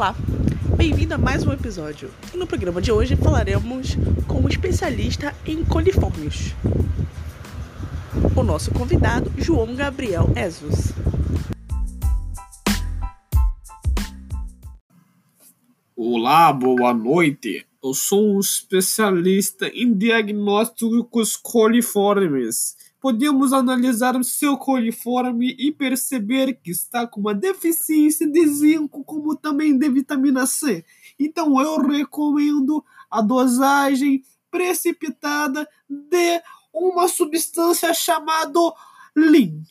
Olá, bem-vindo a mais um episódio. E no programa de hoje falaremos com um especialista em coliformes. O nosso convidado, João Gabriel Ezus. Olá, boa noite. Eu sou um especialista em diagnósticos coliformes. Podemos analisar o seu coliforme e perceber que está com uma deficiência de zinco, como também de vitamina C. Então eu recomendo a dosagem precipitada de uma substância chamada Lean.